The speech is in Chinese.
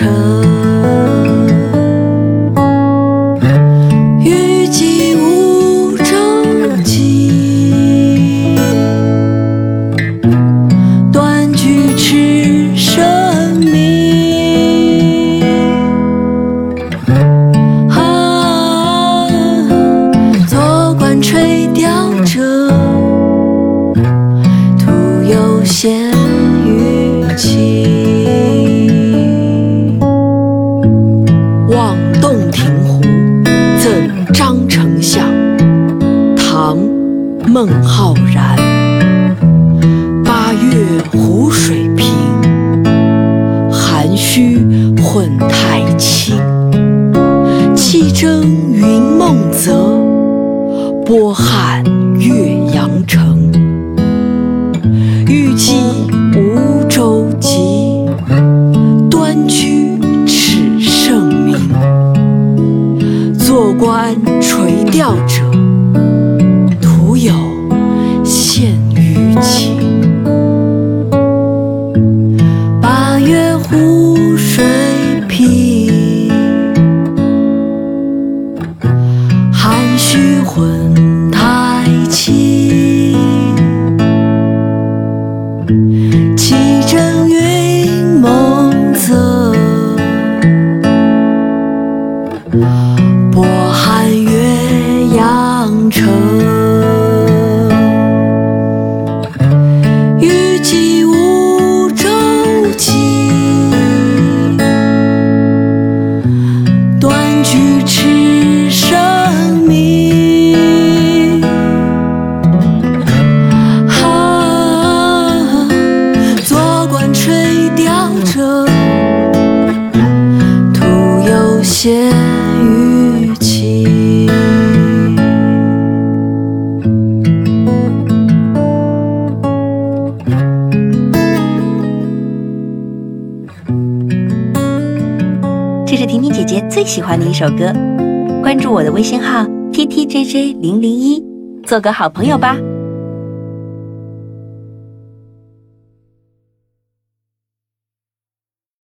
城。孟浩然。八月湖水平，涵虚混太清。气蒸云梦泽，波撼岳阳城。欲济无舟楫，端居耻圣明。坐观垂钓者，有羡鱼情。八月湖水平，涵虚混太清。气蒸云梦泽，波撼岳阳城。这是婷婷姐姐最喜欢的一首歌，关注我的微信号 t t j j 零零一，做个好朋友吧。